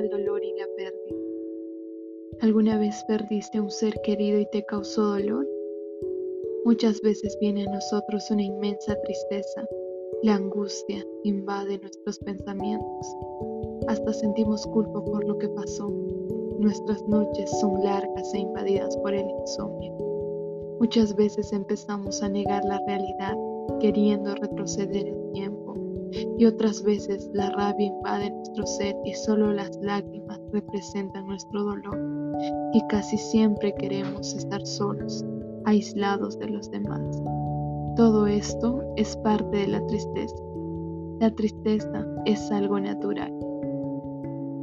al dolor y la pérdida. ¿Alguna vez perdiste a un ser querido y te causó dolor? Muchas veces viene a nosotros una inmensa tristeza. La angustia invade nuestros pensamientos. Hasta sentimos culpa por lo que pasó. Nuestras noches son largas e invadidas por el insomnio. Muchas veces empezamos a negar la realidad queriendo retroceder el tiempo y otras veces la rabia invade nuestro ser y solo las lágrimas representan nuestro dolor y casi siempre queremos estar solos, aislados de los demás. Todo esto es parte de la tristeza. La tristeza es algo natural.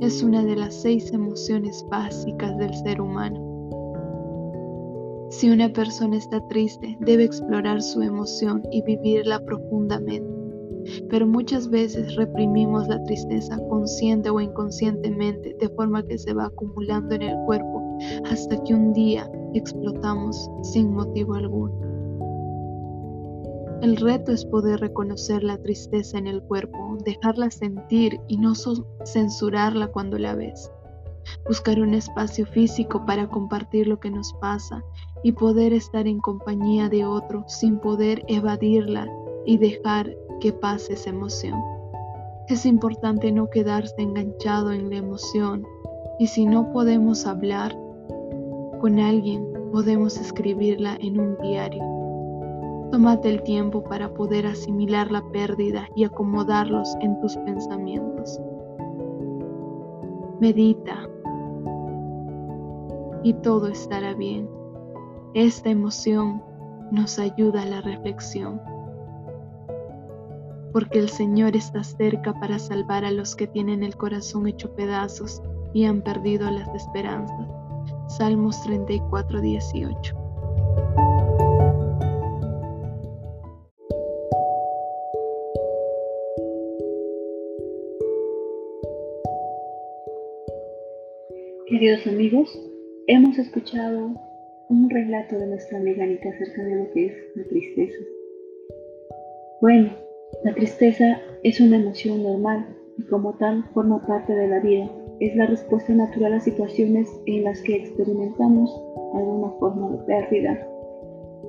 Es una de las seis emociones básicas del ser humano si una persona está triste, debe explorar su emoción y vivirla profundamente. Pero muchas veces reprimimos la tristeza consciente o inconscientemente, de forma que se va acumulando en el cuerpo hasta que un día explotamos sin motivo alguno. El reto es poder reconocer la tristeza en el cuerpo, dejarla sentir y no censurarla cuando la ves buscar un espacio físico para compartir lo que nos pasa y poder estar en compañía de otro sin poder evadirla y dejar que pase esa emoción. Es importante no quedarse enganchado en la emoción y si no podemos hablar con alguien, podemos escribirla en un diario. Tómate el tiempo para poder asimilar la pérdida y acomodarlos en tus pensamientos. Medita, y todo estará bien. Esta emoción nos ayuda a la reflexión, porque el Señor está cerca para salvar a los que tienen el corazón hecho pedazos y han perdido las esperanzas. Salmos 34, 18. Queridos amigos, Hemos escuchado un relato de nuestra amiga Anita acerca de lo que es la tristeza. Bueno, la tristeza es una emoción normal y como tal forma parte de la vida. Es la respuesta natural a situaciones en las que experimentamos alguna forma de pérdida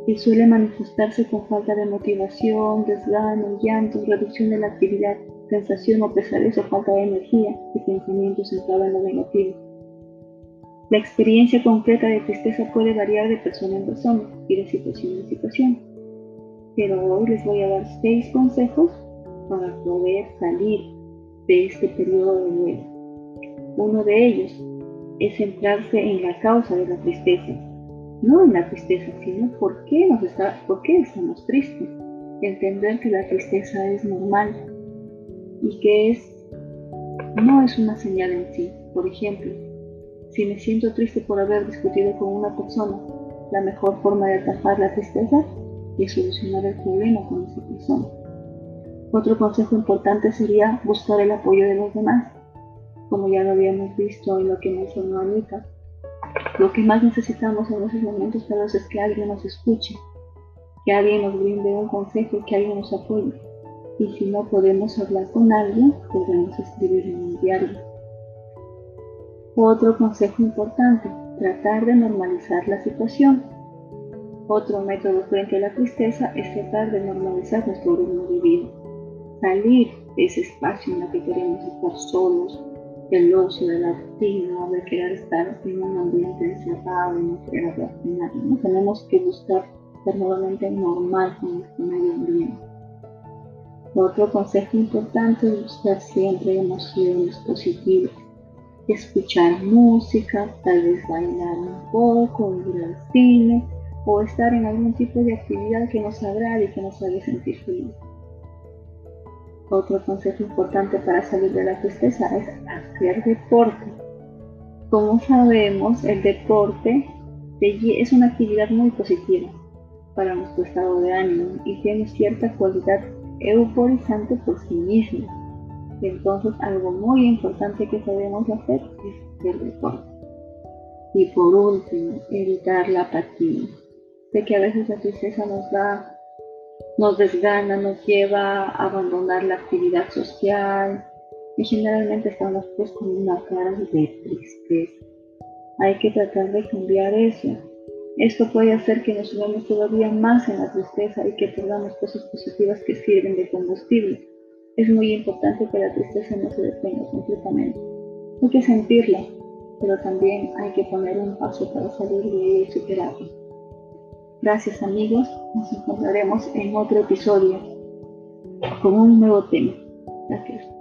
y suele manifestarse con falta de motivación, desgano, llanto, reducción de la actividad, sensación o pesadez o falta de energía y pensamiento centrado en lo negativo. La experiencia concreta de tristeza puede variar de persona en persona y de situación en situación, pero hoy les voy a dar seis consejos para poder salir de este periodo de duelo. Uno de ellos es centrarse en la causa de la tristeza, no en la tristeza, sino por qué, nos está, por qué estamos tristes. Entender que la tristeza es normal y que es, no es una señal en sí. Por ejemplo, si me siento triste por haber discutido con una persona, la mejor forma de atajar la tristeza es solucionar el problema con esa persona. Otro consejo importante sería buscar el apoyo de los demás. Como ya lo habíamos visto en lo que mencionó Anita, lo que más necesitamos en esos momentos es que alguien nos escuche, que alguien nos brinde un consejo, que alguien nos apoye. Y si no podemos hablar con alguien, podemos escribir en un diario otro consejo importante, tratar de normalizar la situación. Otro método frente a la tristeza es tratar de normalizar nuestro ritmo de vida. Salir de ese espacio en el que queremos estar solos, del ocio, de la rutina, de querer estar en un ambiente encerrado y no querer hablar con nadie. ¿no? Tenemos que buscar ser nuevamente normal con nuestro medio ambiente. Otro consejo importante es buscar siempre emociones positivas escuchar música, tal vez bailar un poco, ir al cine o estar en algún tipo de actividad que nos agrade y que nos haga sentir feliz. Otro consejo importante para salir de la tristeza es hacer deporte. Como sabemos, el deporte es una actividad muy positiva para nuestro estado de ánimo y tiene cierta cualidad euforizante por sí mismo entonces algo muy importante que podemos hacer es hacer deporte. Y por último, evitar la apatía. Sé que a veces la tristeza nos da, nos desgana, nos lleva a abandonar la actividad social, y generalmente estamos pues con una cara de tristeza. Hay que tratar de cambiar eso. Esto puede hacer que nos subamos todavía más en la tristeza y que perdamos cosas positivas que sirven de combustible. Es muy importante que la tristeza no se detenga completamente. Hay que sentirla, pero también hay que poner un paso para salir de ella y superarla. Gracias amigos, nos encontraremos en otro episodio con un nuevo tema. Gracias.